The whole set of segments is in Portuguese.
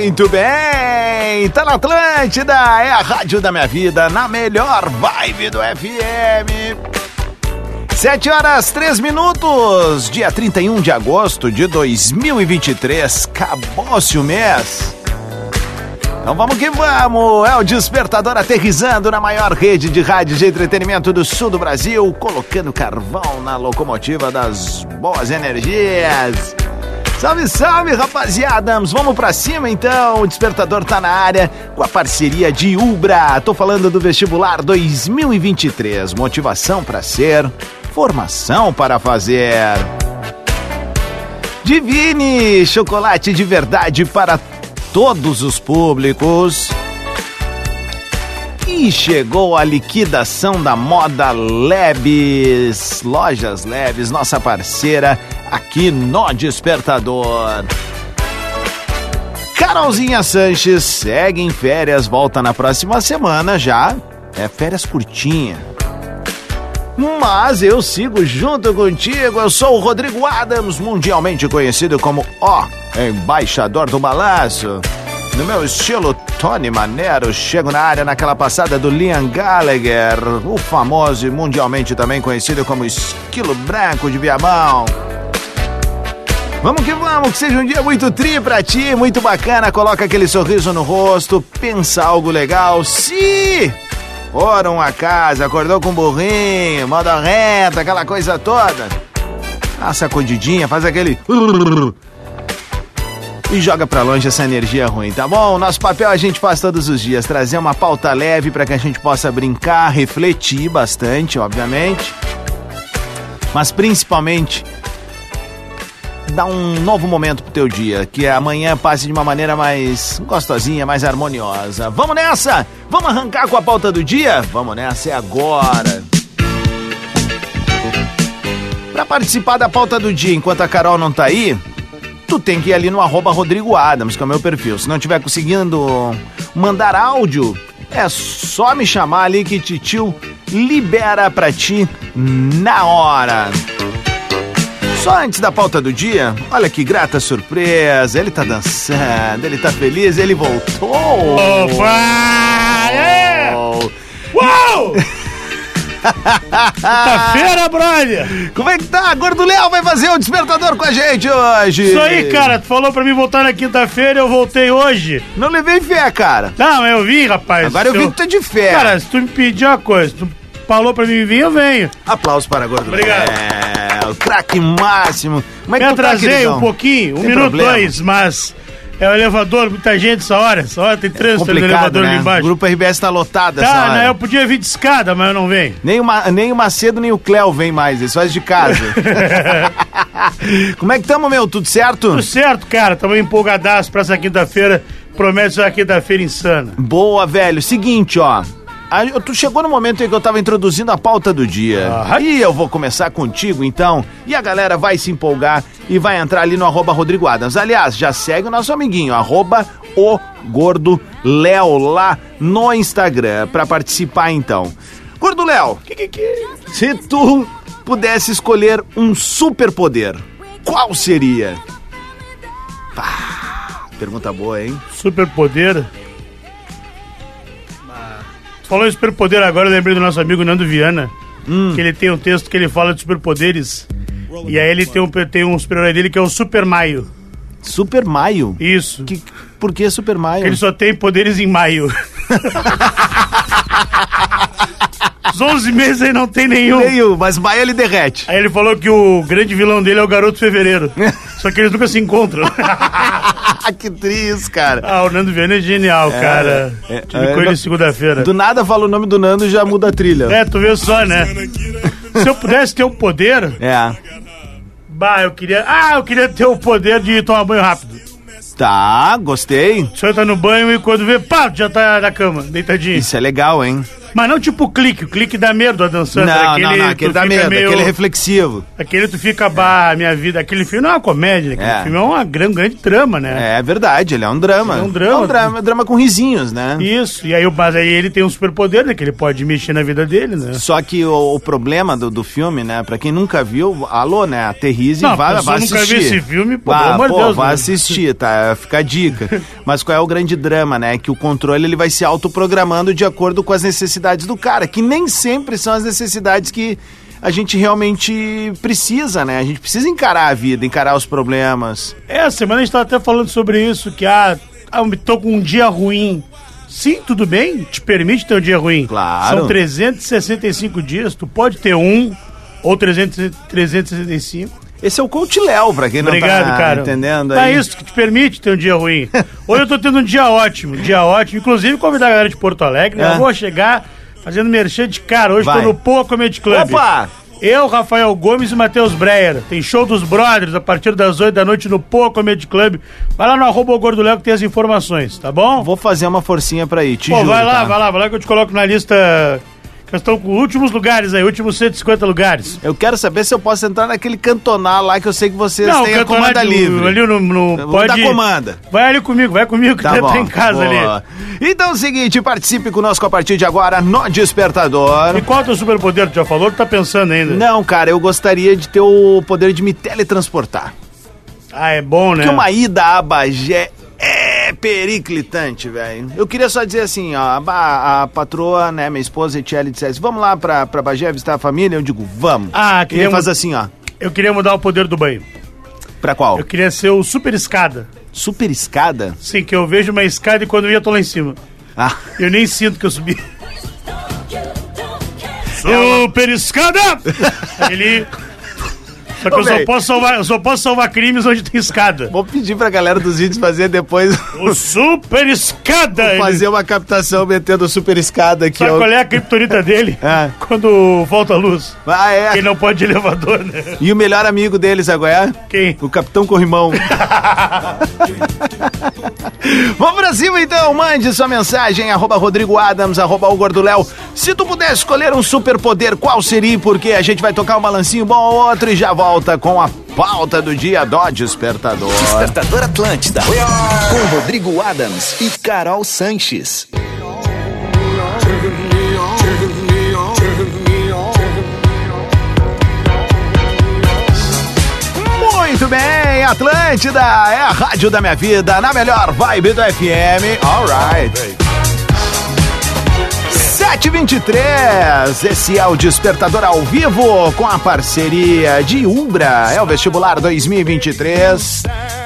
Muito bem, tá na Atlântida, é a rádio da minha vida, na melhor vibe do FM. Sete horas, três minutos, dia 31 de agosto de 2023, acabou-se o mês. Então vamos que vamos, é o Despertador aterrizando na maior rede de rádio de entretenimento do sul do Brasil, colocando carvão na locomotiva das boas energias. Salve, salve, rapaziada! Vamos pra cima então. O despertador tá na área com a parceria de Ubra. Tô falando do vestibular 2023. Motivação para ser, formação para fazer. Divine, chocolate de verdade para todos os públicos. E chegou a liquidação da moda Lebes, Lojas Lebes, nossa parceira aqui no Despertador. Carolzinha Sanches segue em férias, volta na próxima semana já. É férias curtinha. Mas eu sigo junto contigo. Eu sou o Rodrigo Adams, mundialmente conhecido como O Embaixador do Balanço. No meu estilo Tony Manero, chego na área naquela passada do Liam Gallagher, o famoso e mundialmente também conhecido como Esquilo Branco de Viamão. Vamos que vamos, que seja um dia muito tri pra ti, muito bacana, coloca aquele sorriso no rosto, pensa algo legal. Se foram a casa, acordou com burrinho, moda reta, aquela coisa toda. Dá sacudidinha, faz aquele e joga pra longe essa energia ruim, tá bom? Nosso papel a gente faz todos os dias, trazer uma pauta leve para que a gente possa brincar, refletir bastante, obviamente. Mas principalmente dar um novo momento pro teu dia, que amanhã passe de uma maneira mais gostosinha, mais harmoniosa. Vamos nessa? Vamos arrancar com a pauta do dia? Vamos nessa, é agora. Para participar da pauta do dia enquanto a Carol não tá aí, tu tem que ir ali no arroba Rodrigo Adams, que é o meu perfil. Se não tiver conseguindo mandar áudio, é só me chamar ali que Titio libera pra ti na hora. Só antes da pauta do dia, olha que grata surpresa. Ele tá dançando, ele tá feliz, ele voltou. Opa! É! Uau! Quinta-feira, brother! Como é que tá? Gordo Léo vai fazer o despertador com a gente hoje. Isso aí, cara. Tu falou pra mim voltar na quinta-feira, eu voltei hoje. Não levei fé, cara. Não, eu vim, rapaz. Agora eu vi que tu é de fé. Cara, se tu me pedir uma coisa, tu falou pra mim vir, eu venho. Aplausos para Gordo Obrigado. Léo. Craque máximo. Como é Me tá, atrasei um pouquinho, um Sem minuto, problema. dois, mas é o elevador, muita gente essa hora. Essa hora tem trânsito no elevador né? ali O embaixo. grupo RBS tá lotado essa Tá, hora. né? Eu podia vir de escada, mas eu não venho. Nem, o Ma- nem o Macedo nem o Cléo vem mais, eles fazem de casa. Como é que tamo, meu? Tudo certo? Tudo certo, cara. Tamo empolgadaço pra essa quinta-feira. Promete ser uma quinta-feira insana. Boa, velho. Seguinte, ó. A- Tu chegou no momento em que eu tava introduzindo a pauta do dia. Aham. E eu vou começar contigo, então. E a galera vai se empolgar e vai entrar ali no arroba Rodrigo Adams. Aliás, já segue o nosso amiguinho, arroba o Gordo Léo lá no Instagram, pra participar, então. Gordo Léo, se tu pudesse escolher um superpoder, qual seria? Pá, pergunta boa, hein? Superpoder. Falou em superpoder agora, eu lembrei do nosso amigo Nando Viana. Hum. Que ele tem um texto que ele fala de superpoderes. E aí ele tem um, tem um super-herói dele que é o Super Maio. Super Maio? Isso. Que, por que Super Maio? Ele só tem poderes em maio. Os 11 meses aí não tem nenhum. Meio, mas Maio ele derrete. Aí ele falou que o grande vilão dele é o Garoto Fevereiro. Só que eles nunca se encontram. que triste, cara. ah, o Nando Viana é genial, cara. é, Tive é, ele segunda-feira. Do nada fala o nome do Nando e já muda a trilha. É, tu vê só, né? Se eu pudesse ter o poder, É. bah, eu queria. Ah, eu queria ter o poder de tomar banho rápido. Tá, gostei. O senhor tá no banho e quando vê, pá, já tá na cama, deitadinho. Isso é legal, hein? Mas não tipo o clique, o clique dá medo a dançando. não, não, não, aquele dá medo, meio- aquele reflexivo. Aquele tu fica, bah, minha vida. Aquele filme não é uma comédia, aquele É. filme é uma grande, grande trama, né? É verdade, ele é um drama. É um drama. É um drama, drama com risinhos, né? Isso, e aí, o- mas aí ele tem um superpoder, né? Que ele pode mexer na vida dele, né? Só que o, o problema do, do filme, né? Pra quem nunca viu, alô, né? Aterrize e vai, a pessoa vai nunca assistir. viu esse filme, pô, Ah, pelo amor de Deus, vai né? assistir, tá? Fica a dica. Mas qual é o grande drama, né? Que o controle ele vai se autoprogramando de acordo com as necessidades do cara, que nem sempre são as necessidades que a gente realmente precisa, né? A gente precisa encarar a vida, encarar os problemas. É, a semana a gente tava até falando sobre isso, que ah, ah, tô com um dia ruim. Sim, tudo bem, te permite ter um dia ruim. Claro. São 365 dias, tu pode ter um ou 300, 365. Esse é o coach Léo, pra quem não Obrigado, tá cara. entendendo Tá aí. isso que te permite ter um dia ruim. Hoje eu tô tendo um dia ótimo, um dia ótimo. Inclusive, convidar a galera de Porto Alegre, né? É. Eu vou chegar fazendo merchan de cara. Hoje Vai. tô no Poa Comedy Club. Opa! Eu, Rafael Gomes e Matheus Breyer. Tem show dos brothers a partir das 8 da noite no Poa Comedy Club. Vai lá no arroba Gordo Léo que tem as informações, tá bom? Vou fazer uma forcinha pra ir, te Pô, juro, vai lá, tá? vai lá, vai lá que eu te coloco na lista. Que nós estamos com últimos lugares aí, últimos 150 lugares. Eu quero saber se eu posso entrar naquele cantonar lá que eu sei que vocês têm a comanda de- livre. Ali no, no Eu pode... comanda. Vai ali comigo, vai comigo que Tá tá, bom. tá em casa boa. ali. Então é o seguinte, participe conosco a partir de agora no Despertador. E qual é o teu superpoder? Tu já falou? Tu tá pensando ainda? Não, cara, eu gostaria de ter o poder de me teletransportar. Ah, é bom, né? Porque uma ida a Bagé é periclitante, velho. Eu queria só dizer assim, ó, a, a patroa, né, minha esposa Etiele dissesse, vamos lá pra, pra Bagé visitar a família? Eu digo, vamos. Ah, E ele queria, faz assim, ó, eu queria mudar o poder do banho. pra qual? Eu queria ser o super escada. Super escada? Sim, que eu vejo uma escada e quando eu ia, eu tô lá em cima. Ah, Eu nem sinto que eu subi. Super escada! Ele. Só que Ô, eu só, posso salvar, só posso salvar crimes onde tem escada. vou pedir pra galera dos vídeos fazer depois, O super escada! ele- fazer uma captação metendo super escada aqui, Sabe ó. qual é a criptonita dele? É. Quando falta luz. Ah, é. Quem não pode de elevador, né? E o melhor amigo deles agora é? Quem? O Capitão Corrimão. Vamos pra cima então, mande sua mensagem, arroba Rodrigo Adams, arroba o. Se tu pudesse escolher um superpoder, qual seria e por quê? A gente vai tocar um balancinho bom ou outro e já volta com a pauta do dia do Despertador. Despertador Atlântida. Com Rodrigo Adams e Carol Sanches. Muito bem, Atlântida é a rádio da minha vida, na melhor vibe do FM. Alright. 723, esse é o Despertador ao vivo com a parceria de Umbra. É o vestibular 2023.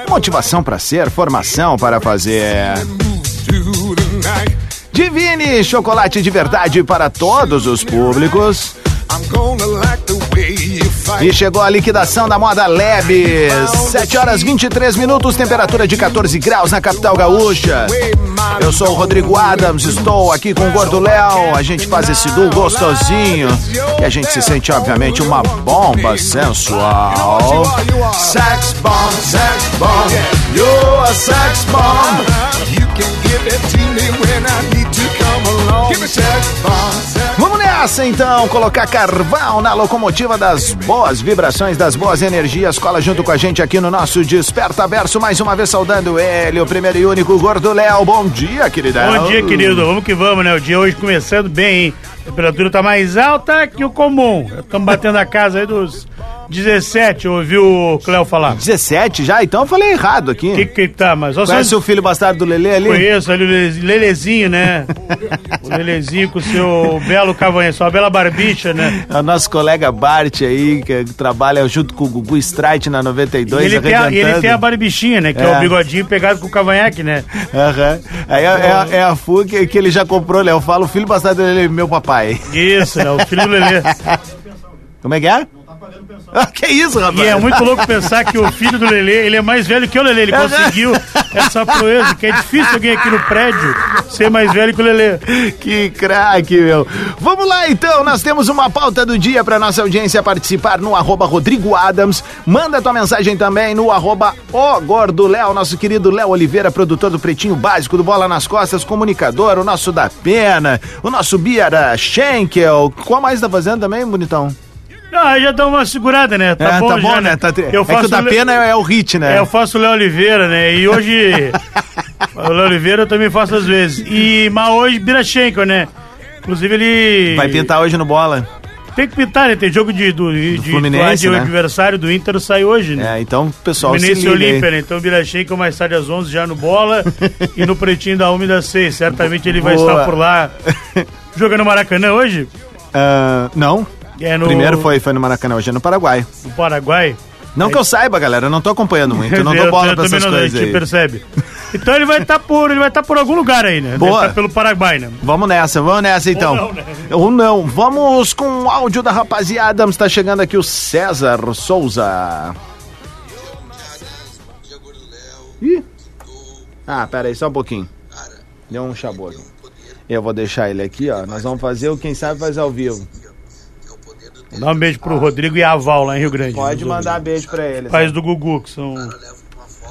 Motivação para ser, formação para fazer. Divine, chocolate de verdade para todos os públicos. E chegou a liquidação da moda Lebes. 7 horas 23 minutos, temperatura de 14 graus na capital gaúcha. Eu sou o Rodrigo Adams, estou aqui com o Gordo Léo. A gente faz esse duo gostosinho e a gente se sente, obviamente, uma bomba sensual. Sex bomb, sex bomb, you're a sex bomb. Vamos nessa então, colocar carvão na locomotiva das boas vibrações, das boas energias. Cola junto com a gente aqui no nosso Desperta Verso, mais uma vez saudando ele, o primeiro e único Gordo Léo. Bom dia, queridão. Bom dia, querido. Vamos que vamos, né? O dia hoje começando bem, hein? A temperatura tá mais alta que o comum. Estamos batendo a casa aí dos 17, eu ouvi o Cléo falar. 17 já? Então eu falei errado aqui. O que que tá? Mas Conhece só o filho bastardo do Lelê ali? conheço ali o Lele- Lelezinho, né? o Lelezinho com o seu belo cavanhaque, sua bela barbicha, né? É o nosso colega Bart aí, que trabalha junto com o Gugu Strike na 92, E ele, tem a, e ele tem a barbichinha, né? Que é. É. o bigodinho pegado com o cavanhaque, né? Aham. Aí é, é a- é a FU que, que ele já comprou, né? Eu falo, filho bastardo dele, meu papai. Isso, né? O filho do Lelê. Como é que é? Ah, que isso, rapaz? E é muito louco pensar que o filho do Lelê, ele é mais velho que o Lelê. Ele conseguiu essa proeza, que é difícil alguém aqui no prédio ser mais velho que o Lelê. Que craque, meu. Vamos lá, então. Nós temos uma pauta do dia para nossa audiência participar no arroba Rodrigo Adams. Manda tua mensagem também no arroba O Gordo Léo, nosso querido Léo Oliveira, produtor do Pretinho Básico, do Bola nas Costas, comunicador, o nosso da Pena, o nosso Biara Schenkel. Qual mais tá fazendo também, bonitão? Ah, já dá uma segurada, né? Tá é, bom, tá bom já, né? Tá Eu é que faço o da Le- Pena é, o hit, né? É, eu faço o Léo Oliveira, né? E hoje. o Léo Oliveira eu também faço às vezes. E, mas hoje Birachenko, né? Inclusive ele. Vai pintar hoje no Bola. Tem que pintar, né? Tem jogo de, do, de, de Fluminense, de- né? adversário do Inter sai hoje, né? É, então, pessoal, se Fluminense aí. Olímpia, né? Então Birachenko mais tarde às 11 já no bola e no pretinho da 1 e das 6. Certamente ele vai Boa. estar por lá jogando Maracanã hoje. Ah, não. É no, Primeiro foi, foi no Maracanã, hoje é no Paraguai. no Paraguai. Não que eu saiba, galera, eu não tô acompanhando muito, eu não dou bola pra essas não, coisas aí. percebe. Então ele vai estar por, ele vai estar por algum lugar aí, né? Boa. Deve estar pelo Paraguai, né? Vamos nessa, vamos nessa então. não, né? Ou não. Vamos com o áudio da rapaziada. Está chegando aqui o César Souza. Ih. Ah, pera aí, só um pouquinho. Deu um chaboso. Eu vou deixar ele aqui, ó. Nós vamos fazer o Quem Sabe Faz ao vivo. Dá um beijo pro Rodrigo e a Val lá em Rio Grande. Pode mandar beijo pra ele. Pais do Gugu, que são.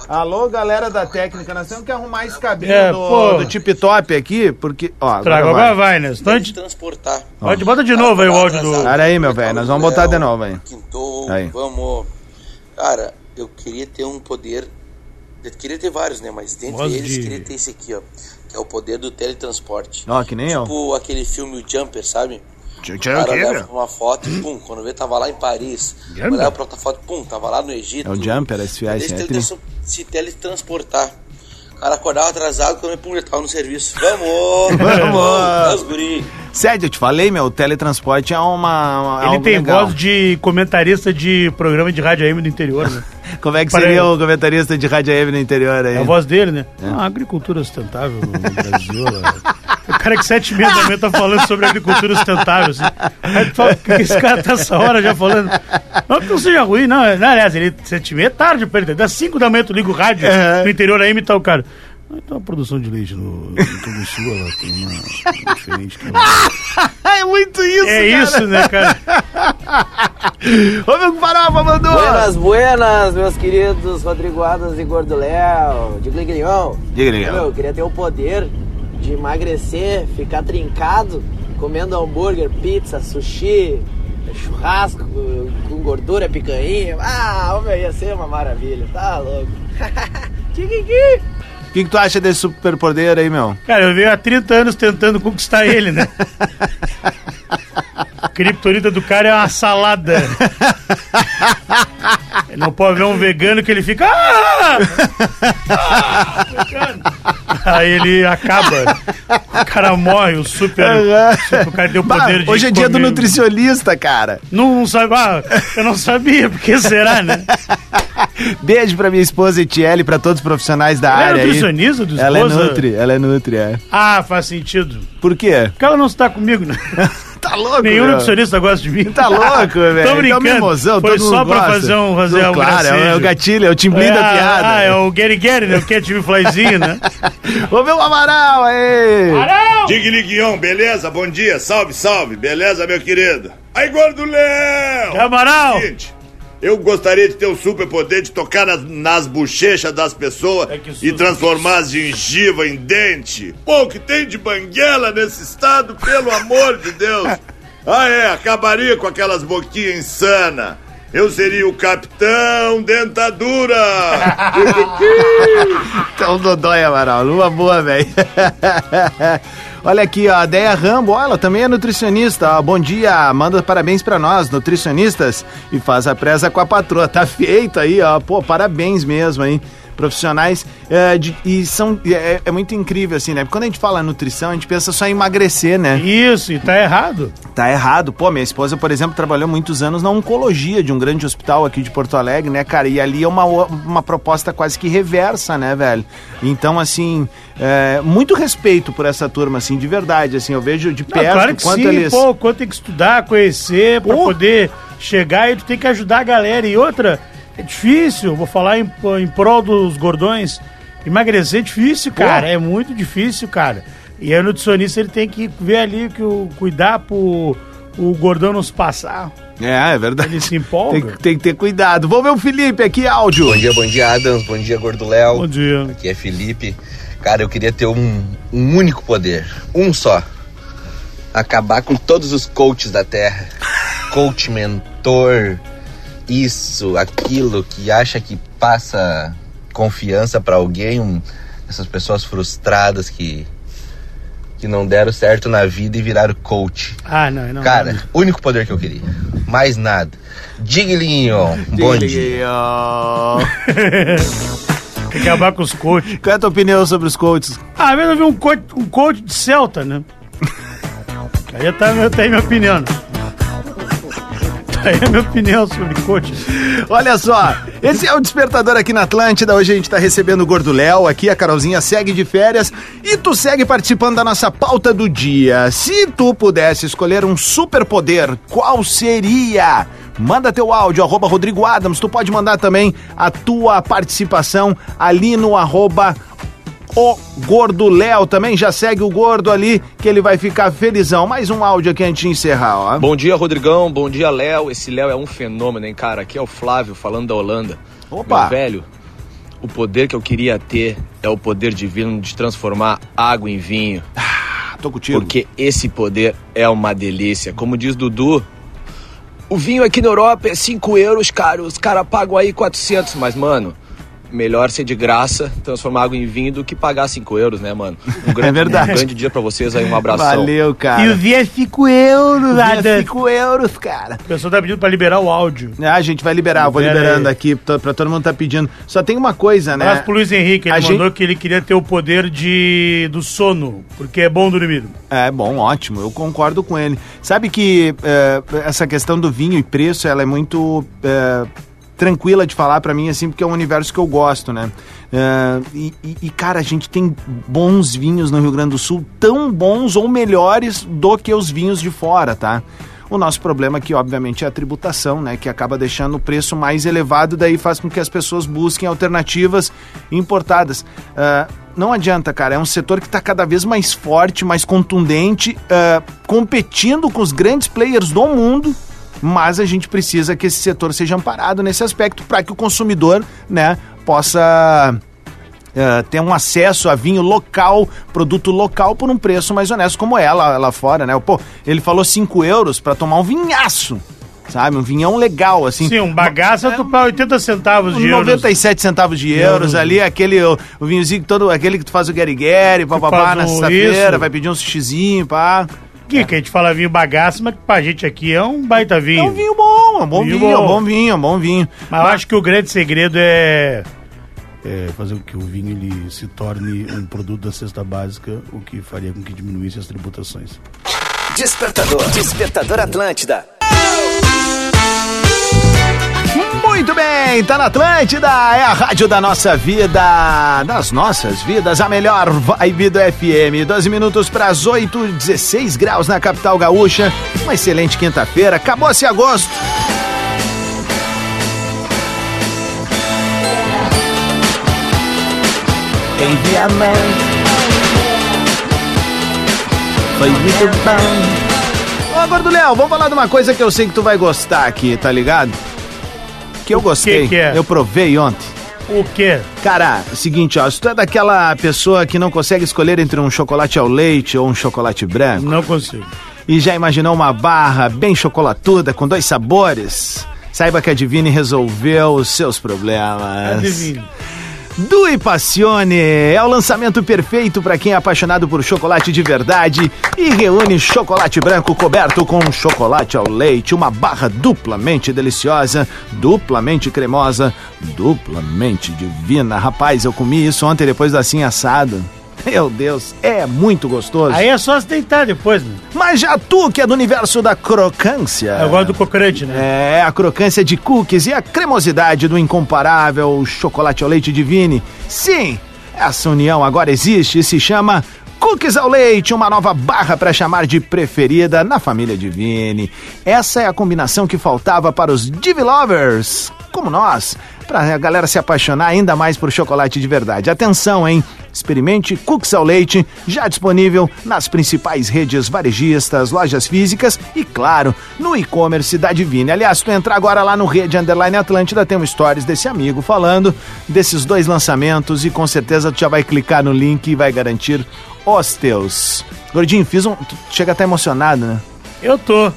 Alô, galera da técnica, nós temos que arrumar esse cabelo É, do, pô. do tip top aqui, porque. Ó, agora Traga, vai. agora vai, né? Senão a gente. transportar. Pode, bota de novo aí o áudio do. Pera aí, meu velho, nós vamos botar de novo aí. Quintou, Aí. vamos. Cara, eu queria ter um poder. Eu queria ter vários, né? Mas dentre eles, de- queria ter esse aqui, ó. Que é o poder do teletransporte. Ó, que nem eu. Tipo aquele filme O Jumper, sabe? Tchau, O cara leva meu? uma foto e pum, quando vê tava lá em Paris. Jumper? Olhava pra outra foto, pum, tava lá no Egito. É o Jumper, esse Poder esse se, é tri. teletrans- se teletransportar. O cara acordava atrasado quando pum, ele tava no serviço. Vamos! Vamos! Os guri! Sério, eu te falei, meu, o teletransporte é uma. uma- Ele tem legal. voz de comentarista de programa de rádio AM do interior, né? Como é que seria o comentarista de Rádio AM no interior aí? É a voz dele, né? Ah, agricultura sustentável no Brasil. né? O cara que sete e meia da manhã tá falando sobre agricultura sustentável, assim. Aí tu fala, que esse cara tá essa hora já falando? Não que não seja ruim, não. não aliás, ele sete e meia é tarde pra ele. Das cinco da manhã tu liga o rádio É. no interior aí e tá o cara. "Ah, Então a produção de leite no, Rio Sul, ela tem uma, uma diferente que ela... é muito isso, É cara. isso, né, cara? Ô, meu Farofa, mandou. Buenas, buenas, meus queridos Rodrigo Adas e Gordo Léo. Diga, Gligrion. Meu, eu queria ter o poder de emagrecer, ficar trincado, comendo hambúrguer, pizza, sushi, churrasco com gordura, picanha. Ah, meu, ia ser uma maravilha, tá louco. Kikiki. O que, que tu acha desse superpoder aí, meu? Cara, eu venho há 30 anos tentando conquistar ele, né? Criptonita do cara é uma salada. Ele não pode ver um vegano que ele fica. "Ah! Ah!" Vegano. Aí ele acaba. O cara morre, o super. O cara tem o Bah, poder de. hoje é dia do nutricionista, cara. Não, não sabe. Ah, eu não sabia, porque será, né? Beijo pra minha esposa Etiele, pra todos os profissionais da Ela é área aí. nutricionista do Ela é nutri, ela é nutri, é. Ah, faz sentido. Por quê? Porque ela não está comigo, né? Tá louco, Nenhum meu? nutricionista gosta de mim. Tá louco, velho. Tô brincando. Então, mimosão, Foi todo só mundo pra gosta. fazer um, fazer um Claro, é o- é o gracejo. gatilho, é o timblim da ah, piada. Ah, é o Gary Gary, né? O Cat Me Flyzinho, né? Ô, meu Amaral, aí! Digne Guion, beleza? Bom dia, salve, salve, beleza, meu querido? Aí, gordo Léo! Amaral! Seguinte, eu gostaria de ter o superpoder de tocar nas, nas bochechas das pessoas que e transformar as gengivas em dente. Pô, o que tem de banguela nesse estado, pelo amor de Deus! Ah, é, acabaria com aquelas boquinhas insana. Eu seria o Capitão Dentadura! Então, Dodói, Amaral, numa boa, velho. Olha aqui, ó, a Deia Rambo, ela também é nutricionista. ó, bom dia, manda parabéns pra nós, nutricionistas, e faz a presa com a patroa. Tá feito aí, ó, pô, parabéns mesmo, hein? Profissionais, é, de- e são, é, é muito incrível, assim, né? Porque quando a gente fala nutrição, a gente pensa só em emagrecer, né? Isso, e tá errado. Tá errado. Pô, minha esposa, por exemplo, trabalhou muitos anos na oncologia de um grande hospital aqui de Porto Alegre, né, cara? E ali é uma, uma proposta quase que reversa, né, velho? Então, assim, é, muito respeito por essa turma, assim, de verdade. Assim, eu vejo de Não, perto claro que quanto sim, eles. pô, quanto tem que estudar, conhecer, pra Pô. poder chegar e tu tem que ajudar a galera. E outra, é difícil, vou falar em, em prol dos gordões. Emagrecer é difícil, cara. É muito difícil, cara. E aí o nutricionista ele tem que ver ali que o cuidar pro o gordão não se passar. É, é verdade. Ele se empolga. Tem, que- tem que ter cuidado. Vamos ver o Felipe aqui, áudio. Bom dia, bom dia, Adams. Bom dia, Gordo Léo. Bom dia. Aqui é Felipe. Cara, eu queria ter um, um único poder. Um só. Acabar com todos os coaches da Terra. Coach, mentor, isso, aquilo, que acha que passa confiança pra alguém. um- essas pessoas frustradas que, que não deram certo na vida e viraram coach. Ah, não, não. Cara, não. único poder que eu queria. Mais nada. Diglinho, bom dia. Tem que acabar com os coaches. Qual é a tua opinião sobre os coaches? Ah, mesmo eu vi um coach, um coach de Celta, né? Aí tá, meu- tá aí minha opinião. né? Tá aí a minha opinião sobre coach. Olha só, esse é o Despertador aqui na Atlântida. Hoje a gente tá recebendo o Gordo Léo. Aqui a Carolzinha segue de férias e tu segue participando da nossa pauta do dia. Se tu pudesse escolher um superpoder, qual seria? Manda teu áudio, arroba Rodrigo Adams. Tu pode mandar também a tua participação ali no arroba o Gordo Léo. Também já segue o Gordo ali, que ele vai ficar felizão. Mais um áudio aqui antes de encerrar, ó. Bom dia, Rodrigão. Bom dia, Léo. Esse Léo é um fenômeno, hein, cara? Aqui é o Flávio falando da Holanda. Opa! Meu velho, o poder que eu queria ter é o poder divino de transformar água em vinho. Tô contigo. Porque esse poder é uma delícia. Como diz Dudu, o vinho aqui na Europa é 5 euros, cara. Os caras pagam aí 400. Mas, mano, melhor ser de graça, transformar água em vinho do que pagar 5 euros, né, mano? Um grande, É verdade. Um grande dia pra vocês aí. Um abração. Valeu, cara. E o dia é 5 euros, Dia Adam. 5 euros, cara. O pessoal tá pedindo pra liberar o áudio. Ah, a gente vai liberar, vou Libera liberando aí. aqui, pra todo mundo tá pedindo. Só tem uma coisa, né? Abraço pro Luiz Henrique, ele A mandou gente- que ele queria ter o poder de do sono, porque é bom dormir. É bom, ótimo, eu concordo com ele. Sabe que é, essa questão do vinho e preço, ela é muito é, tranquila de falar pra mim, assim, porque é um universo que eu gosto, né? É, e, e- cara, a gente tem bons vinhos no Rio Grande do Sul, tão bons ou melhores do que os vinhos de fora, tá? O nosso problema aqui, obviamente, é a tributação, né? Que acaba deixando o preço mais elevado, daí faz com que as pessoas busquem alternativas importadas. Ah, não adianta, cara. É um setor que está cada vez mais forte, mais contundente, ah, competindo com os grandes players do mundo. Mas a gente precisa que esse setor seja amparado nesse aspecto para que o consumidor, né, possa eh, ter um acesso a vinho local, produto local por um preço mais honesto, como é lá, lá fora, né? Pô, ele falou 5 euros para tomar um vinhaço, sabe? Um vinhão legal, assim. Sim, um bagaço tu paga 80 centavos de euros. 97 centavos de euros Euros. ali, aquele o, o vinhozinho todo, aquele que tu faz o guerigueri, papapá, na sexta-feira, vai pedir um sushizinho, pá. Que, que a gente fala vinho bagaço, mas que pra gente aqui é um baita vinho. É um vinho bom, é um bom Vinho vinho, é um bom. bom vinho, é um bom vinho. Mas eu acho que o grande segredo é, é fazer com que o vinho ele se torne um produto da cesta básica, o que faria com que diminuísse as tributações. Despertador. Despertador Atlântida. Muito bem, tá na Atlântida, é a rádio da nossa vida, das nossas vidas, a melhor vibe do FM. 12 minutos para as 8, 16 graus na capital gaúcha. Uma excelente quinta-feira, acabou-se agosto. Foi muito bom. Ô, Gordo Léo, vamos falar de uma coisa que eu sei que tu vai gostar aqui, tá ligado? Que eu gostei. que é? Eu provei ontem. O quê? Cara, seguinte, ó, se tu é daquela pessoa que não consegue escolher entre um chocolate ao leite ou um chocolate branco Não consigo. e já imaginou uma barra bem chocolatuda com dois sabores, saiba que a Divine resolveu os seus problemas. Adivinha. Due Passione é o lançamento perfeito para quem é apaixonado por chocolate de verdade e reúne chocolate branco coberto com chocolate ao leite, uma barra duplamente deliciosa, duplamente cremosa, duplamente divina. Rapaz, eu comi isso ontem depois do assim assado. Meu Deus, é muito gostoso. Aí é só se deitar depois, né? Mas já tu que é do universo da crocância. Eu gosto do cocrante, né? É, a crocância de cookies e a cremosidade do incomparável chocolate ao leite divine. Sim, essa união agora existe e se chama Cookies ao leite, uma nova barra para chamar de preferida na família Divine. Essa é a combinação que faltava para os Divi Lovers, como nós, para a galera se apaixonar ainda mais por chocolate de verdade. Atenção, hein? Experimente Cookies ao leite, já disponível nas principais redes varejistas, lojas físicas e, claro, no e-commerce da Divine. Aliás, se tu entrar agora lá no Rede Underline Atlântida, tem um stories desse amigo falando desses dois lançamentos e com certeza tu já vai clicar no link e vai garantir os teus. Gordinho, fiz um. Tu chega até emocionado, né? Eu tô.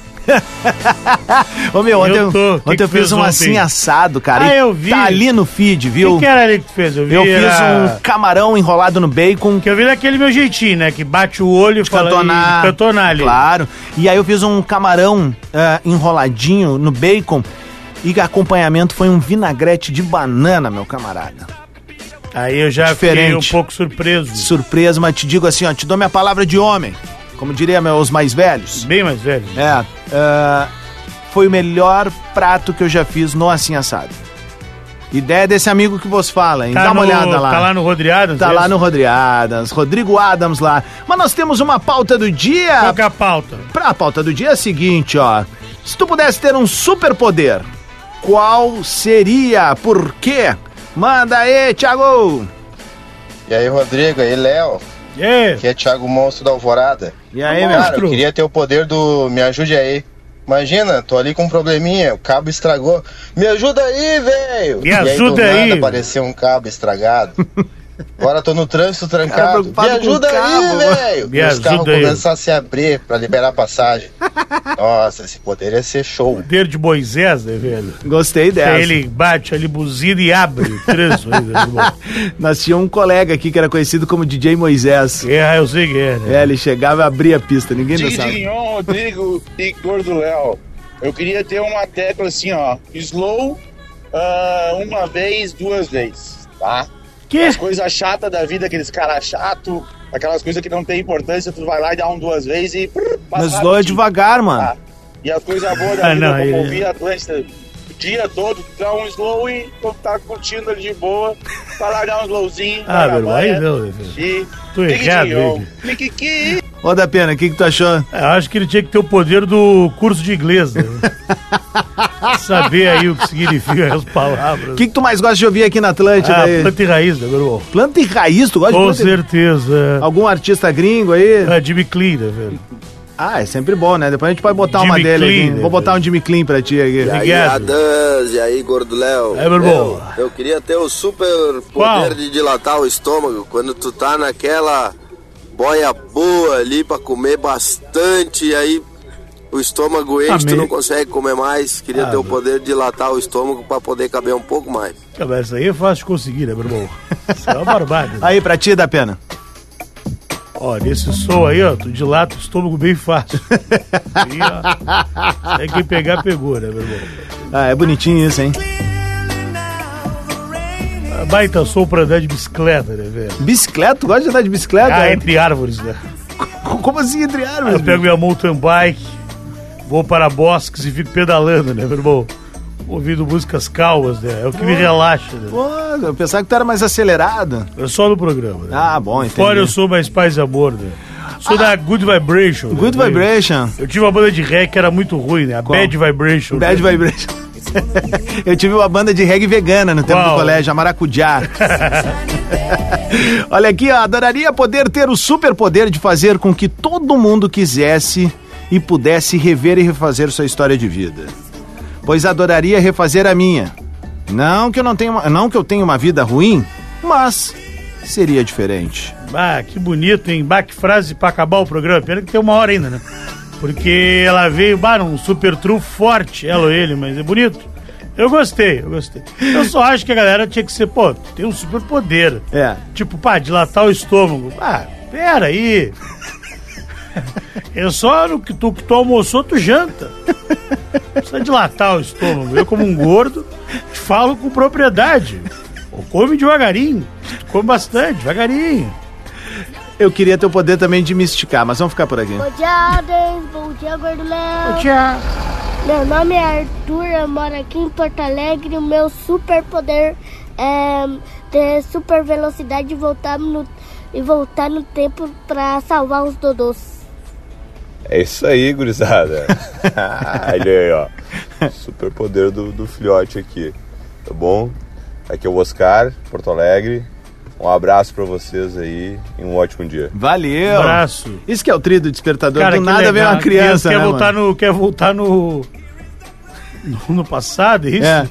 Ô meu, ontem Eu tô. Que ontem que eu tu fiz um ontem? assim assado, cara. Ah, eu vi. Tá ali no feed, O viu? que, que era ali que tu fez? Eu vi. Eu fiz um camarão enrolado no bacon. Que eu vi daquele meu jeitinho, né? Que bate o olho e fala Cantonar. cantonar ali. Claro. E aí eu fiz um camarão ah, enroladinho no bacon. E acompanhamento foi um vinagrete de banana, meu camarada. Aí eu já fiquei Diferente. um pouco surpreso. Surpresa, mas te digo assim, ó, te dou minha palavra de homem. Como diria meus mais velhos. Bem mais velho. É. ah, foi o melhor prato que eu já fiz no Assim Assado. Ideia desse amigo que vos fala, hein? Dá uma no- olhada lá. Tá lá no Rodriado? Tá lá no Rodrigo Adams, Rodrigo Adams lá. Mas nós temos uma pauta do dia. Qual que é a pauta? Pra pauta do dia é a seguinte, ó. Se tu pudesse ter um superpoder, qual seria? Por quê? Manda aí, Thiago! E aí, Rodrigo, e aí, Léo? E aí? Aqui é Thiago Monstro da Alvorada. E aí, Cara, monstro? eu queria ter o poder do me ajude aí. Imagina, tô ali com um probleminha, o cabo estragou. Me ajuda aí, velho! Me e aí, ajuda nada, aí. apareceu um cabo estragado. Agora tô no trânsito trancado. Me ajuda aí, mano. velho! Me os ajuda carros aí. começam a se abrir pra liberar passagem. Nossa, esse poder ia ser show. Poder de Moisés, né, velho? Gostei dessa. Aí ele bate ali, buzina e abre o trânsito. né? Nós tínhamos um colega aqui que era conhecido como DJ Moisés. É, eu sei que é, né? É, ele chegava e abria a pista, ninguém dançava. Dignon, Rodrigo e Gordo Léo. Eu queria ter uma tecla assim, ó. Slow, ah, uma vez, duas vezes, tá? Que? As coisas chatas da vida, aqueles caras chato, aquelas coisas que não tem importância, tu vai lá e dá um duas vezes e. Mas slow é devagar, mano. tá? E as coisas boas da Ah, vida, não, como ele- ouvir a Atlântida o dia todo, tu dá um slow e quando tá curtindo ali de boa, vai lá dar um slowzinho. Ah, meu, aí né, velho? E. Tô errado, Dignon, ele. Miquiqui. Ô, da pena, o que, que tu achou? É, Eu acho que ele tinha que ter o poder do curso de inglês, né? Saber aí o que significa as palavras. O que, que tu mais gosta de ouvir aqui na Atlântida? Ah, aí? planta e raiz, né, meu irmão? Planta e raiz, tu gosta Com de planta e... certeza. Algum artista gringo aí? Ah, Jimmy Clean, né, velho? Ah, é sempre bom, né? Depois a gente pode botar uma Jimmy dele Clean, aqui. né, Vou botar um Jimmy Clean pra ti aqui. E aí, Adams, e aí, Gordo Léo? É, meu irmão. Eu queria ter o super Qual? poder de dilatar o estômago quando tu tá naquela boia boa ali pra comer bastante, e aí o estômago enche, tu não consegue comer mais. Queria Ah, ter o meu. poder de dilatar o estômago pra poder caber um pouco mais. Ah, mas isso aí é fácil de conseguir, né, meu irmão? Isso é uma barbada. né? Aí, pra ti, da pena. Ó, nesse som aí, ó, tu dilata o estômago bem fácil. Aí, ó, tem que pegar, pegou, né, meu irmão? Ah, é bonitinho isso, hein? Ah, Baita som pra andar de bicicleta, né, velho? Bicicleta? Tu gosta de andar de bicicleta? Ah, entre árvores, né? Como assim entre árvores? eu pego minha mountain bike, vou para bosques e fico pedalando, né, meu irmão? Ouvindo músicas calmas, né? É o que me relaxa, né? Pô, eu pensava que tu era mais acelerado. É só no programa, né? Ah, bom, entendi. Fora eu sou mais paz e amor, né? Sou da Good Vibration. né? Good Vibration. Eu tive uma banda de reggae que era muito ruim, né? A Qual? Bad Vibration. Bad né? Vibration. Eu tive uma banda de reggae vegana no tempo Qual? do colégio, a Maracujá. Olha aqui, ó, adoraria poder ter o superpoder de fazer com que todo mundo quisesse e pudesse rever e refazer sua história de vida. Pois adoraria refazer a minha. Não que eu não tenha, uma- não que eu tenha uma vida ruim, mas seria diferente. Ah, que bonito, hein? Bah, que frase pra acabar o programa. Pena que tem uma hora ainda, né? Porque ela veio, bah, num super trunfo forte, ela ou ele, mas é bonito. Eu gostei, eu gostei. Eu só acho que a galera tinha que ser, pô, tem um super poder. É. Tipo, pá, dilatar o estômago. Ah, pera aí. Eu só no que tu, que tu almoçou, tu janta. Precisa dilatar o estômago. Eu, como um gordo, te falo com propriedade. Ou come devagarinho. Come bastante, devagarinho. Eu queria ter o poder também de me esticar, mas vamos ficar por aqui. Bom dia, Adams. Bom dia, Gordo Léo. Bom dia. Meu nome é Arthur, eu moro aqui em Porto Alegre. O meu superpoder é ter super velocidade e voltar no, e voltar no tempo pra salvar os dodôs. É isso aí, gurizada. Olha aí, ó. Superpoder do, do filhote aqui. Tá bom? Aqui é o Oscar, Porto Alegre. Um abraço pra vocês aí e um ótimo dia. Valeu. Abraço. Isso que é o trio do despertador. Cara, do que nada legal. vem uma criança, quer né, voltar mano? no Quer voltar no... no... passado, é isso? É.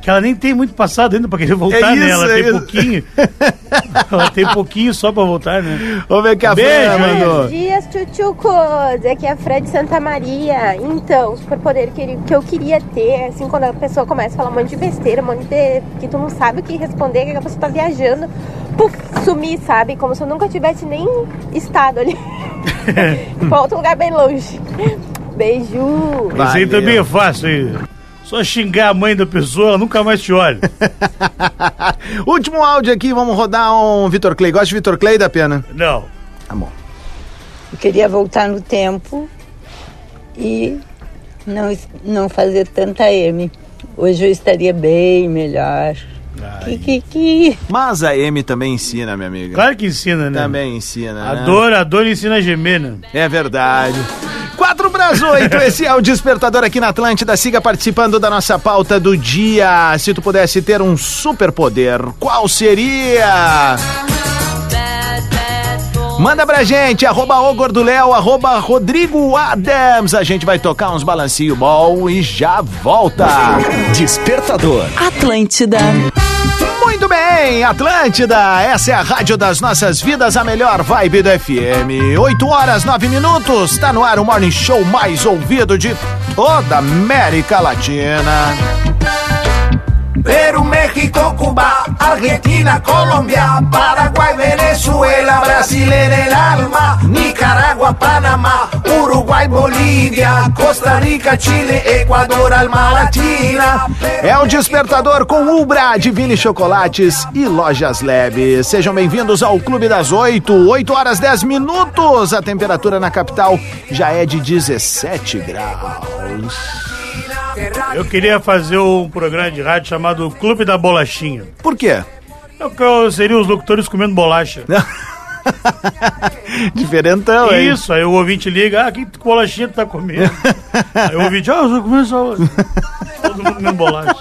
Que ela nem tem muito passado ainda pra querer voltar, É né? isso, Ela é tem isso. pouquinho. ela tem pouquinho só pra voltar, né? Vamos ver que a Beijo, mandou. Buenos dias, tchutchucos! Aqui é a Fred Santa Maria. Então, o superpoder que eu queria ter, assim, quando a pessoa começa a falar um monte de besteira, um monte de. que tu não sabe o que responder, que a pessoa tá viajando, puf, sumir, sabe? Como se eu nunca tivesse nem estado ali. pra outro lugar bem longe. Beijo! Isso aí também é fácil. Só xingar a mãe da pessoa, ela nunca mais te olha. Último áudio aqui, vamos rodar um Vitor Clay. Gosta de Vitor Clay da pena? Não. Tá bom. Eu queria voltar no tempo e não, não fazer tanta M. Hoje eu estaria bem melhor. Que, que, que. Mas a M também ensina, minha amiga. Claro que ensina, né? Também ensina. A né? dor, a dor ensina a gemer, né? É verdade. 4 para as 8, esse é o Despertador aqui na Atlântida. Siga participando da nossa pauta do dia. Se tu pudesse ter um superpoder, qual seria? Manda pra gente, arroba o Gorduléu, arroba Rodrigo Adams. A gente vai tocar uns balancinho bom e já volta. Despertador. Atlântida. Muito bem, Atlântida, essa é a rádio das nossas vidas, a melhor vibe do FM. 8 horas, 9 minutos, tá no ar o morning show mais ouvido de toda a América Latina. Perú, México, Cuba, Argentina, Colombia, Paraguay, Venezuela, Brasil en el alma, Nicaragua, Panamá, Uruguay, Bolívia, Costa Rica, Chile, Equador, Alma Latina. É o Despertador com Ubra, Divine Chocolates e Lojas Leves. Sejam bem-vindos ao Clube das 8, 8 horas 10 minutos. A temperatura na capital já é de 17 graus. Eu queria fazer um programa de rádio chamado Clube da Bolachinha. Por quê? Eu, eu seria os locutores comendo bolacha. Diferentão, hein? Isso, aí o ouvinte liga, ah, que bolachinha tu tá comendo? aí o ouvinte, ah, eu tô comendo só... Todo mundo comendo bolacha.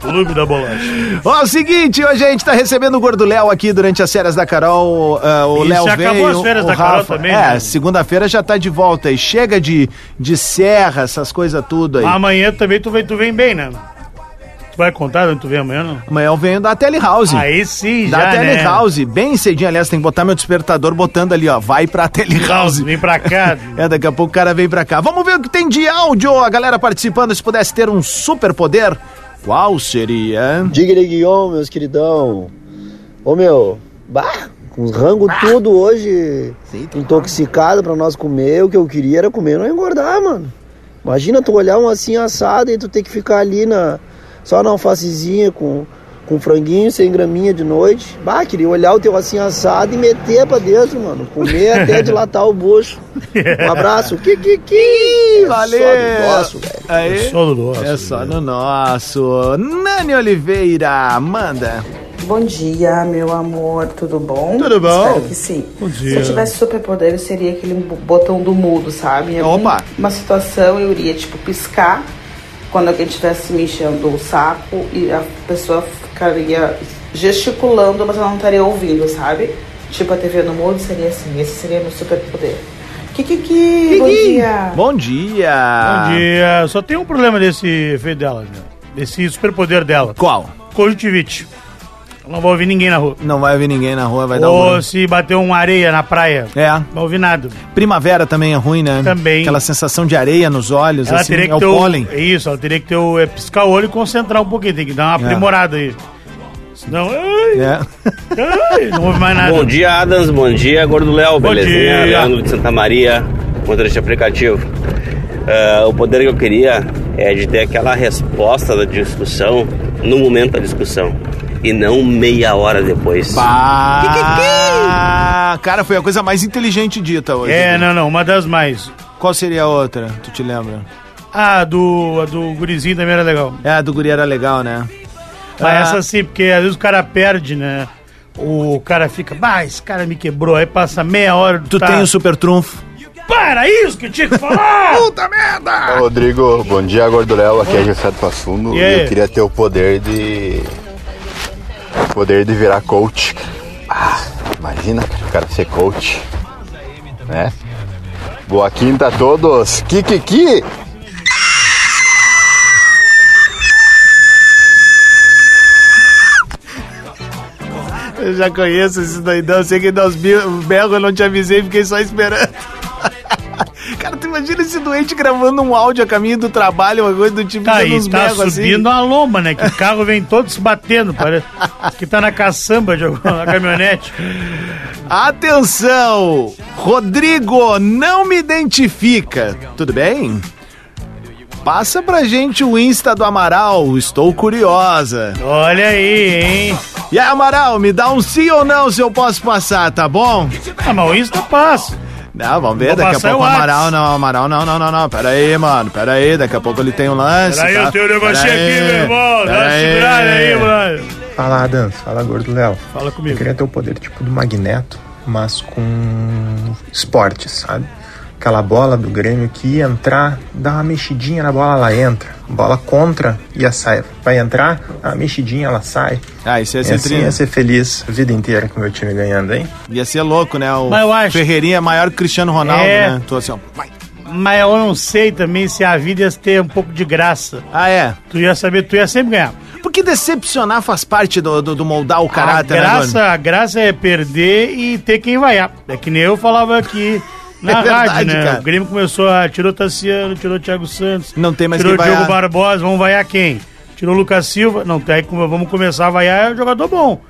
Clube da Bolacha. Ó, o seguinte, hoje a gente tá recebendo o Gordo Léo aqui durante as férias da Carol. ah, o Léo veio. acabou as férias o da Carol Rafa- também, É, né? segunda-feira já tá de volta e chega de, de serra, essas coisas tudo aí. Amanhã também tu vem, tu vem bem, né? Tu vai contar onde tu vem amanhã, não? Amanhã eu venho da Telehouse. Aí sim, Da já, né? Telehouse, bem cedinho, aliás, tem que botar meu despertador botando ali, ó. Vai pra Telehouse. Vem pra cá. É, daqui a pouco o cara vem pra cá. Vamos ver o que tem de áudio. A galera participando, se pudesse ter um superpoder, qual seria? Diga Guion, meus queridão. Ô meu, bah, com os rango tudo hoje intoxicado pra nós comer. O que eu queria era comer e não engordar, mano. Imagina tu olhar um assim assado e tu ter que ficar ali na só na alfacezinha com, com franguinho, sem graminha de noite. Bah, queria olhar o teu assim assado e meter pra dentro, mano. Comer até dilatar o bucho. Um abraço. Que, que, que. Valeu! Só do nosso, velho. É só no nosso. É só no nosso. Nani Oliveira, manda. Bom dia, meu amor, tudo bom? Tudo bom? Espero que sim. Bom Se dia. eu tivesse superpoder, eu seria aquele bo- botão do mudo, sabe? Em Opa! Uma situação eu iria, tipo, piscar quando alguém estivesse me enchendo o saco e a pessoa ficaria gesticulando, mas ela não estaria ouvindo, sabe? Tipo, a TV no mudo seria assim. Esse seria meu superpoder. Kikiki, bom dia! Bom dia! Bom dia. Só tem um problema desse efeito dela, né? desse superpoder dela. Qual? Conjuntivite. Não vai ouvir ninguém na rua. Não vai ouvir ninguém na rua, vai dar Ou um... se bater uma areia na praia. É. Não vai ouvir nada. Primavera também é ruim, né? Também. Aquela sensação de areia nos olhos, Ela assim, teria é que o ter o, pólen. é Isso, ela teria que ter o. É, piscar o olho e concentrar um pouquinho. Tem que dar uma É. aprimorada aí. Senão. Ai, É. ai, não ouve mais nada. Bom dia, Adams. Bom dia, Gordo Léo. Bom Belezinha? dia. Leandro de Santa Maria, motorista aplicativo. Ah, o poder que eu queria é de ter aquela resposta da discussão no momento da discussão e não meia hora depois. Ah, cara, foi a coisa mais inteligente dita hoje. É, não, não, uma das mais. Qual seria a outra? Tu te lembra? Ah, a do, a do gurizinho também era legal. É, a do guri era legal, né? Mas Ah. essa sim, porque às vezes o cara perde, né? o cara fica, bah, esse cara me quebrou. Aí passa meia hora. Tu tem o super trunfo. Para isso que eu tinha que falar! Puta merda! Rodrigo, bom dia, Gorduléu. Aqui é Gessé do Passundo. E E eu queria ter o poder de. Poder de virar coach. Ah, imagina, cara, o cara ser coach. Né? Boa quinta a todos. Kikiki! Eu já conheço esse doidão, sei que dá os berros, eu não te avisei, fiquei só esperando. Imagina esse doente gravando um áudio a caminho do trabalho, uma coisa do tipo, Tá aí, uns tá assim. subindo uma lomba, né? Que o carro vem todo se batendo, parece que tá na caçamba de alguma caminhonete. Atenção! Rodrigo, não me identifica. Tudo bem? Passa pra gente o Insta do Amaral, estou curiosa. Olha aí, hein? E aí, Amaral, me dá um sim ou não se eu posso passar, tá bom? Ah, mas o Insta passa. Não, vamos ver, daqui a pouco o. Amaral, não, Amaral, não, não, não, não, pera aí, mano, pera aí, daqui a pouco ele tem um lance. Peraí, tá? eu tenho um negocinho Pera aqui, aí, meu irmão. Dá uma pera segurada aí, mano. Fala Adams, fala Gordo Léo. Fala comigo. Eu queria ter o poder tipo do Magneto, mas com esportes, sabe? Aquela bola do Grêmio que ia entrar, dá uma mexidinha na bola, ela entra. Bola contra, ia sair. Vai entrar, dá uma mexidinha, ela sai. Ah, isso ia E ser assim ia ser feliz a vida inteira com o meu time ganhando, hein? Ia ser louco, né? O Mas eu acho- Ferreirinha é maior que o Cristiano Ronaldo, É. né? Tô assim, ó. vai. Mas eu não sei também se a vida ia ter um pouco de graça. Ah, é? Tu ia saber, tu ia sempre ganhar. Porque decepcionar faz parte do, do, do moldar o caráter, a né, graça, Gordo? a graça é perder e ter quem vaiar. É que nem eu falava aqui na É rádio, verdade, né? cara. O Grêmio começou a... Tirou Tassiano, tirou Thiago Santos. Não tem mais tirou quem Diogo. Barbosa, vamos vaiar quem? Tirou Lucas Silva. Não, tem, vamos começar a vaiar é um jogador bom.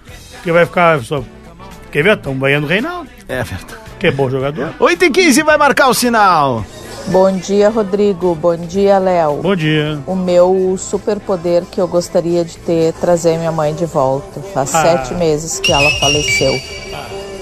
Que vai ficar só... Quer ver? Estão vaiando o Reinaldo. É verdade. Que é bom jogador. 8 e 15 vai marcar o sinal. Bom dia, Rodrigo. Bom dia, Léo. Bom dia. O meu superpoder que eu gostaria de ter é trazer minha mãe de volta. Faz Ah. sete meses que ela faleceu.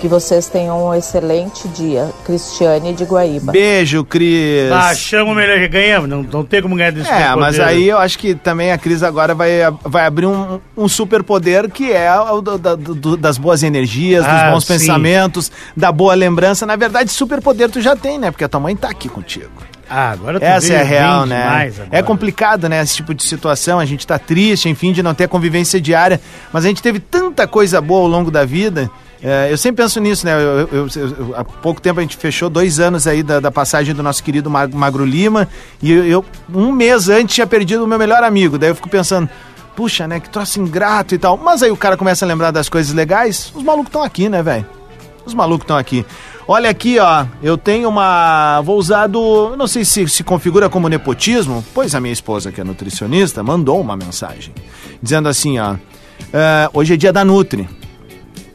Que vocês tenham um excelente dia. Cristiane de Guaíba. Beijo, Cris. Ah, chama o melhor que ganhamos. Não, não tem como ganhar desse É, superpoder. mas aí eu acho que também a Cris agora vai, vai abrir um, um superpoder que é o do- da- do- das boas energias, dos Ah, bons sim. pensamentos, da boa lembrança. Na verdade, superpoder tu já tem, né? Porque a tua mãe tá aqui contigo. Ah, agora tu Essa é real, né? É complicado, né? Esse tipo de situação. A gente tá triste, enfim, de não ter convivência diária. Mas a gente teve tanta coisa boa ao longo da vida. É, eu sempre penso nisso, né? Eu- eu- eu- há pouco tempo a gente fechou dois anos aí da, da passagem do nosso querido Ma- Magro Lima. E eu, um mês antes, tinha perdido o meu melhor amigo. Daí eu fico pensando. Puxa, né? Que troço ingrato e tal. Mas aí o cara começa a lembrar das coisas legais. Os malucos estão aqui, né, velho? Os malucos estão aqui. Olha aqui, ó. Eu tenho uma. Vou usar do. Não sei se se configura como nepotismo, pois a minha esposa, que é nutricionista, mandou uma mensagem. Dizendo assim, ó. "Ah, hoje é dia da Nutri.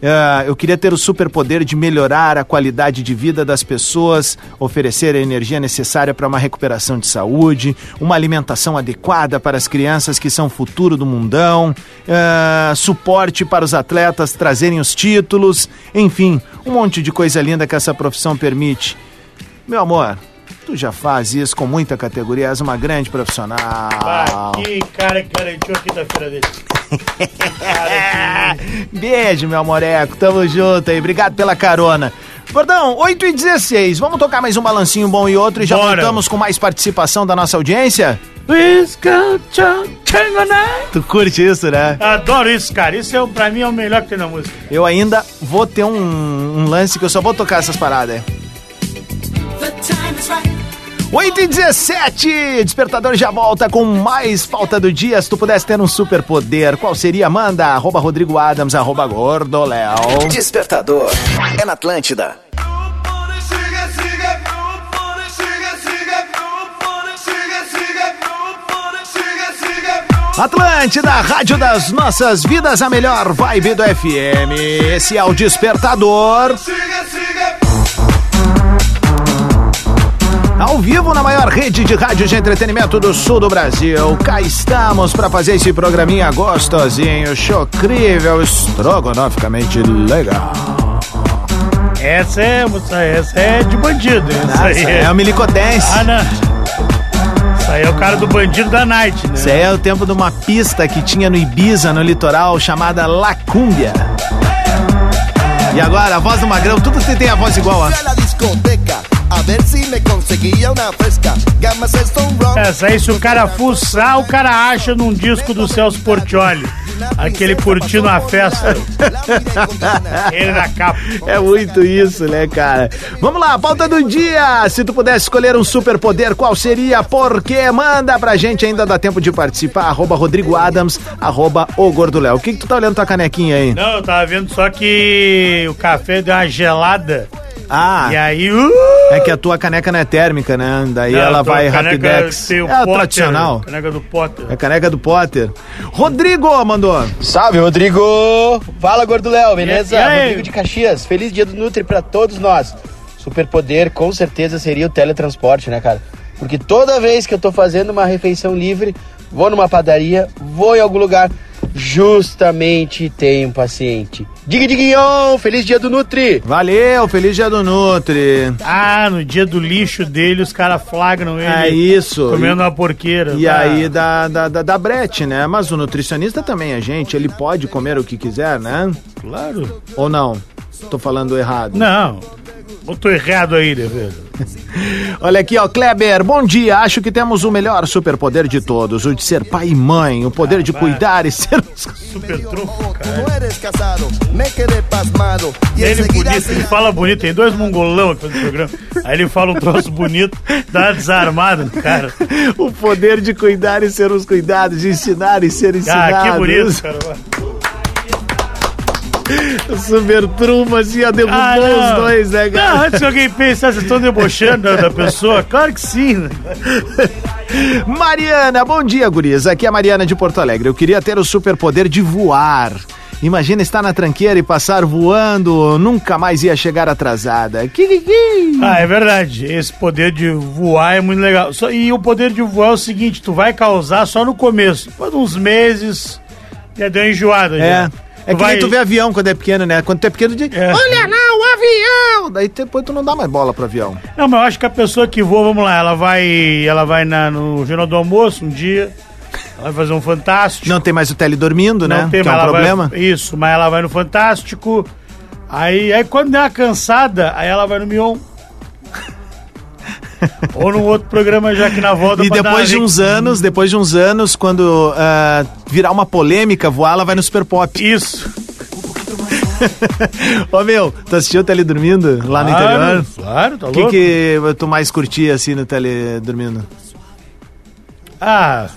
Ah, eu queria ter o superpoder de melhorar a qualidade de vida das pessoas, oferecer a energia necessária para uma recuperação de saúde, uma alimentação adequada para as crianças que são o futuro do mundão, ah, suporte para os atletas trazerem os títulos, enfim, um monte de coisa linda que essa profissão permite. Meu amor, tu já faz isso com muita categoria, és uma grande profissional. Que cara que garantiu a quinta-feira dele. Beijo, meu amoreco. Tamo junto aí. Obrigado pela carona. Gordão, 8 e 16 Vamos tocar mais um balancinho bom e outro e já Bora. voltamos com mais participação da nossa audiência? Tu curte isso, né? Adoro isso, cara. Isso é, pra mim é o melhor que tem na música. Eu ainda vou ter um, um lance que eu só vou tocar essas paradas. 8 e 17 Despertador já volta com mais falta do dia. Se tu pudesse ter um superpoder, qual seria? Manda, arroba Rodrigo Adams, arroba Gordoléu. Despertador. É na Atlântida. Atlântida, Rádio das Nossas Vidas, a melhor vibe do FM. Esse é o Despertador. Ao vivo na maior rede de rádio de entretenimento do sul do Brasil. Cá estamos para fazer esse programinha gostosinho, chocrível, estrogonoficamente legal. Essa é, moça, essa é de bandido. Essa Nossa, aí é o Milicotense. Ah, não. Isso aí é o cara do bandido da night, né? Isso aí é o tempo de uma pista que tinha no Ibiza, no litoral, chamada Lacúmbia. E agora, a voz do Magrão, tudo tem a voz igual, ó. Ver si me conseguía una fresca. Ron. Essa aí, se o cara fuçar, o cara acha num disco do Celso Portioli. Aquele curtindo a festa. Ele na capa. É muito isso, né, cara? Vamos lá, pauta do dia. Se tu pudesse escolher um superpoder, qual seria? Por quê? Manda pra gente, ainda dá tempo de participar. Arroba Rodrigo Adams, arroba o Gordo Léo. O que, que tu tá olhando tua canequinha aí? Não, eu tava vendo só que o café deu uma gelada. Ah. E aí, uh! É que a tua caneca não é térmica, né? Daí Não, ela vai caneca rapidex. tem É a Potter, tradicional. Caneca do Potter. É a caneca do Potter. Rodrigo mandou. Salve, Rodrigo! Fala, Gordo Léo, beleza? E- e aí? Rodrigo de Caxias. Feliz dia do Nutri pra todos nós. Superpoder com certeza seria o teletransporte, né, cara? Porque toda vez que eu tô fazendo uma refeição livre, vou numa padaria, vou em algum lugar, justamente tenho um paciente. Diga, diguinhon! Feliz dia do Nutri! Valeu, feliz dia do Nutri. Ah, no dia do lixo dele, os caras flagram ele. É isso. Comendo E- uma porqueira. E Ah, aí da, da, da, da brete, né? Mas o nutricionista também é gente, ele pode comer o que quiser, né? Claro. Ou não? Tô falando errado. Não. Eu tô errado aí, né, velho? Olha aqui, ó, Kleber, bom dia. Acho que temos o melhor superpoder de todos, o de ser pai e mãe, o poder de cuidar e ser. Super trunfo, cara. Ele bonito, ele fala bonito, tem dois mongolão aqui no programa. Aí ele fala um troço bonito, dá uma desarmada no cara. o poder de cuidar e ser os cuidados, de ensinar e ser ensinado. Ah, que bonito, cara. Super truma, assim, ó, derrubou Ah, os dois, né, cara? Não, antes que alguém pense, vocês estão debochando da, pessoa? Claro que sim. né? Mariana, bom dia, gurias. Aqui é a Mariana de Porto Alegre. Eu queria ter o superpoder de voar. Imagina estar na tranqueira e passar voando, nunca mais ia chegar atrasada. Kikiki. Ah, é verdade. Esse poder de voar é muito legal. Só- e o poder de voar é o seguinte: tu vai causar só no começo. Depois de uns meses, já deu enjoada. É. já. É que nem tu vê avião quando é pequeno, né? Quando tu é pequeno, tu diz, É. olha lá o avião! Daí depois tu não dá mais bola pro avião. Não, mas eu acho que a pessoa que voa, vamos lá, ela vai. Ela vai na- no Jornal do Almoço um dia. Ela vai fazer um fantástico. Não tem mais o tele dormindo, né? Não tem, que é um ela vai- problema. isso, mas ela vai no Fantástico. Aí, aí quando der uma cansada, aí ela vai no Mion. Ou num outro programa já que na volta E depois de uns anos, depois de uns anos, quando ah, virar uma polêmica voar, ela vai no Super Pop. Isso. Ô meu, tu assistiu o Tele Dormindo lá no Claro, interior? claro, tá O que, louco. que tu mais curtia assim no Tele Dormindo? Ah,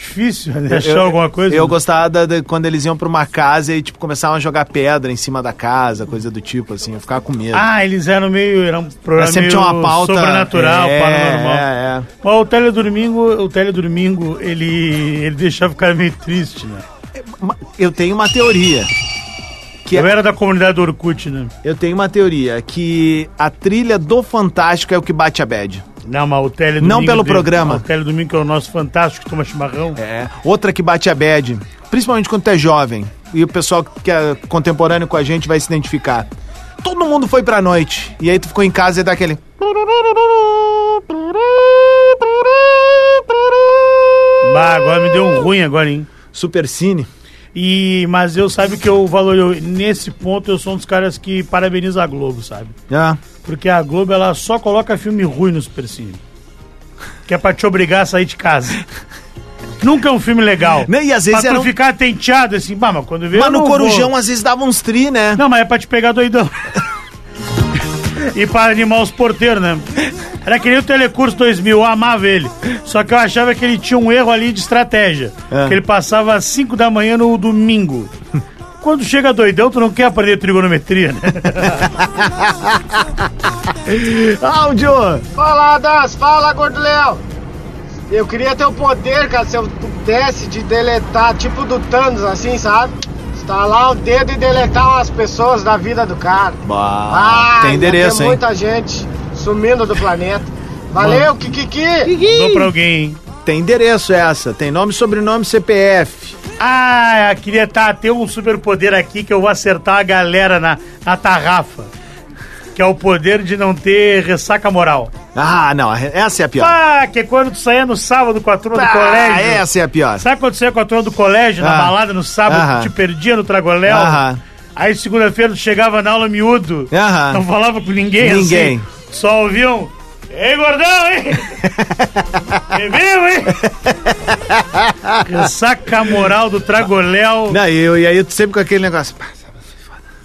difícil né? achar Eu- alguma coisa. Eu gostava da- de quando eles iam pra uma casa e, tipo, começavam a jogar pedra em cima da casa, coisa do tipo, assim. Eu ficava com medo. Ah, eles eram meio. Era um programa sempre meio tinha uma pauta- sobrenatural, é, paranormal. é, é. Mas o Teledomingo, o Teledomingo, ele, ele deixava o cara meio triste, né? Eu tenho uma teoria. Que Eu era da comunidade do Orkut, né? Eu tenho uma teoria que a trilha do Fantástico é o que bate a bad. Não, mas o Teledomingo... Não pelo dele- programa. O Teledomingo que é o nosso fantástico, que toma chimarrão. É. Outra que bate a bad, principalmente quando tu é jovem, e o pessoal que é contemporâneo com a gente vai se identificar. Todo mundo foi pra noite, e aí tu ficou em casa e dá aquele... Bah, agora me deu um ruim agora, hein? Super Cine. E, mas eu sabe que eu valor eu- nesse ponto eu sou um dos caras que parabeniza a Globo, sabe? Ah. Porque a Globo ela só coloca filme ruim no Supercine. Que é pra te obrigar a sair de casa. Nunca é um filme legal. Né, e às vezes pra tu um- ficar tenteado assim, bah, mas quando vê Mas no não Corujão vou. às vezes dava uns tri, né? Não, mas é pra te pegar doidão. e pra animar os porteiros, né? Era que nem o Telecurso 2000, eu amava ele. Só que eu achava que ele tinha um erro ali de estratégia. É. Que ele passava às 5 da manhã no domingo. Quando chega doidão, tu não quer aprender trigonometria, né? Áudio! Fala, Das, fala, Gordo Léo. Eu queria ter o poder, cara, se eu pudesse de deletar, tipo do Thanos, assim, sabe? Estalar o dedo e deletar umas pessoas da vida do cara. Bah, tem ia endereço, ter hein? muita gente sumindo do planeta. Valeu, Kikiki! Dou pra alguém, hein? Tem endereço essa, tem nome, sobrenome, CPF. Ah, eu queria tá, ter um superpoder aqui que eu vou acertar a galera na, na tarrafa. Que é o poder de não ter ressaca moral. Ah, não, essa é a pior. Ah, que é quando tu saía no sábado com a turma do Ah, colégio. essa é a pior. Sabe quando tu saía com a turma do colégio, na Ah. balada no sábado, Aham. te perdia no tragoléu? Aham. Aí segunda-feira tu chegava na aula miúdo, Aham. não falava com ninguém, Ninguém. assim, só ouviam. Ei, gordão, hein? Bebeu, hein? Ressaca moral do Tragoléu. Não, e, eu- e aí tu sempre com aquele negócio.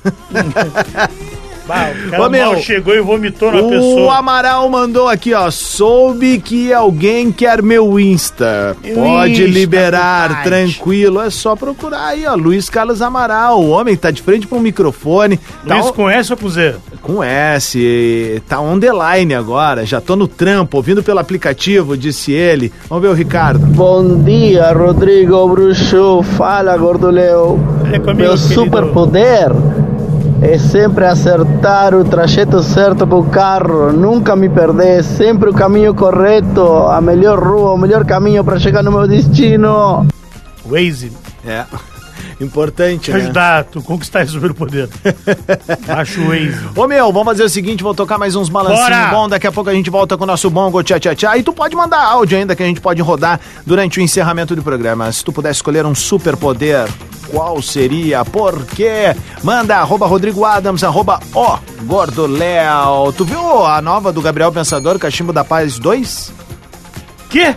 Bah, o cara Ô, meu, mal chegou e vomitou na O pessoa. Amaral mandou aqui, ó. Soube que alguém quer meu Insta. Meu Pode Insta, liberar, tranquilo. É só procurar aí, ó. Luiz Carlos Amaral. O homem tá de frente um microfone. Tá Luiz on- com S ou com Z? Com S. Tá on the line agora. Já tô no trampo, ouvindo pelo aplicativo, disse ele. Vamos ver o Ricardo. Bom dia, Rodrigo Bruxo. Fala, Gordo Leo. Meu superpoder é sempre acertar o trajeto certo com o carro, nunca me perder, sempre o caminho correto, a melhor rua, o melhor caminho para chegar no meu destino. Waze. É. Importante, Te né? ajudar, tu conquistar esse superpoder. Baixa o Waze. Ô meu, vamos fazer o seguinte, vou tocar mais uns balancinhos bom, daqui a pouco a gente volta com o nosso bongo tchá tchá tchá, e tu pode mandar áudio ainda que a gente pode rodar durante o encerramento do programa. Se tu pudesse escolher um superpoder, qual seria? Por quê? Manda arroba Rodrigo Adams, arroba ó, Gordo Léo. Tu viu a nova do Gabriel Pensador, Cachimbo da Paz 2? Que?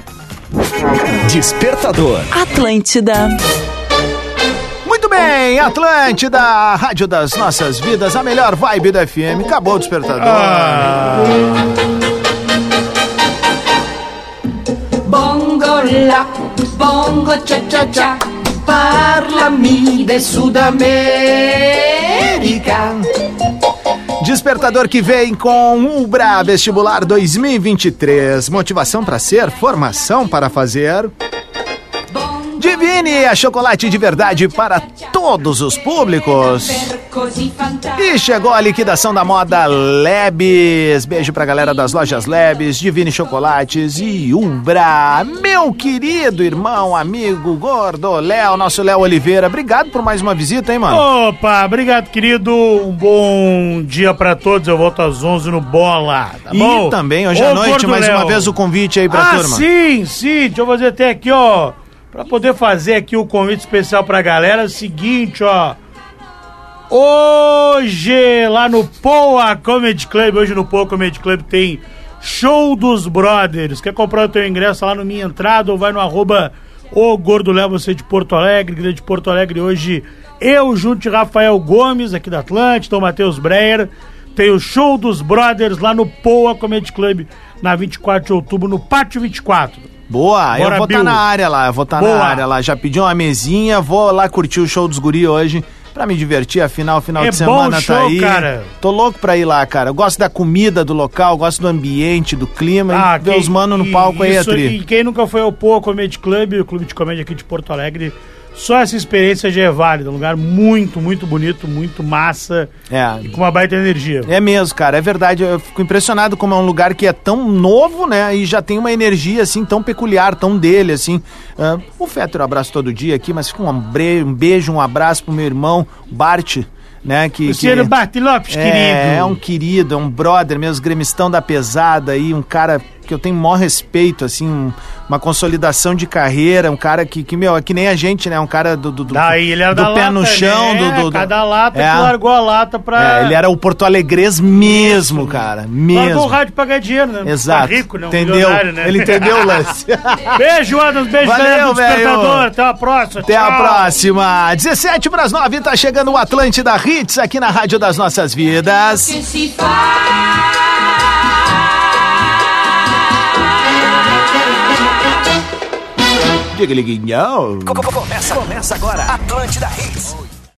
Despertador. Atlântida. Bem, Atlântida, a rádio das nossas vidas, a melhor vibe do FM. Acabou o despertador. Bongo la, bongo cha cha cha, parlami de Sudamérica. Despertador que vem com Ubra Vestibular 2023. Motivação para ser, formação para fazer. Divine, a chocolate de verdade para todos os públicos. E chegou a liquidação da moda Lebes. Beijo pra galera das lojas Lebes, Divine Chocolates e Umbra. Meu querido irmão, amigo, gordo, Léo, nosso Léo Oliveira. Obrigado por mais uma visita, hein, mano? Opa, obrigado, querido. Um bom dia pra todos. Eu volto às 11 no Bola, tá e bom? também, hoje Ô, à noite, mais Léo. uma vez o convite aí pra ah, turma. sim, sim. Deixa eu fazer até aqui, ó. Pra poder fazer aqui o convite especial pra galera. É o seguinte, ó. Hoje, lá no Poa Comedy Club, hoje no Poa Comedy Club tem Show dos Brothers. Quer comprar o teu ingresso lá no Minha Entrada ou vai no arroba o Gordo Léo, você de Porto Alegre, grande de Porto Alegre hoje. Eu junto de Rafael Gomes, aqui da Atlântida, o Matheus Breyer. Tem o Show dos Brothers lá no Poa Comedy Club, na 24 de outubro, no Pátio 24. Boa, eu Bora, vou estar Bill. na área lá, eu vou estar Boa. na área lá. Já pedi uma mesinha, vou lá curtir o show dos guri hoje. Pra me divertir, afinal, final É de bom semana show, tá aí. cara. Tô louco pra ir lá, cara. Eu gosto da comida do local, gosto do ambiente, do clima. e ver os mano no Ah, palco aí, isso- Atri. E quem nunca foi ao Poa Comedy Club, o clube de comédia aqui de Porto Alegre, só essa experiência já é válida. Um lugar muito, muito bonito, muito massa É. e com uma baita energia. É mesmo, cara, é verdade. Eu fico impressionado como é um lugar que é tão novo, né? E já tem uma energia, assim, tão peculiar, tão dele, assim. Ah, o Fetter eu abraço todo dia aqui, mas fica um, bre- um beijo, um abraço pro meu irmão, Bart, né? Que, Luciano que... Bart Lopes, é, querido. É um querido, é um brother mesmo, gremistão da pesada aí, um cara que eu tenho maior respeito, assim, um- uma consolidação de carreira, um cara que, que, meu, é que nem a gente, né? Um cara do, do, do, Daí ele era do da pé lata, no chão, né? do, do, do- Cada lata É. que largou a lata pra... É, ele era o Porto Alegrês mesmo, cara, Largou o mesmo. rádio pra ganhar dinheiro, né? Exato. Tá rico, né? Um entendeu? né? Ele entendeu o lance. beijo, Adams. Beijo, Valeu, galera do. Despertador. Até a próxima. Até a Tchau. próxima. 17 para as 9, tá chegando o Atlântida Hits aqui na Rádio das Nossas Vidas. Que se faz. Diga, liguinho. Começa, começa agora. Atlântida Hits.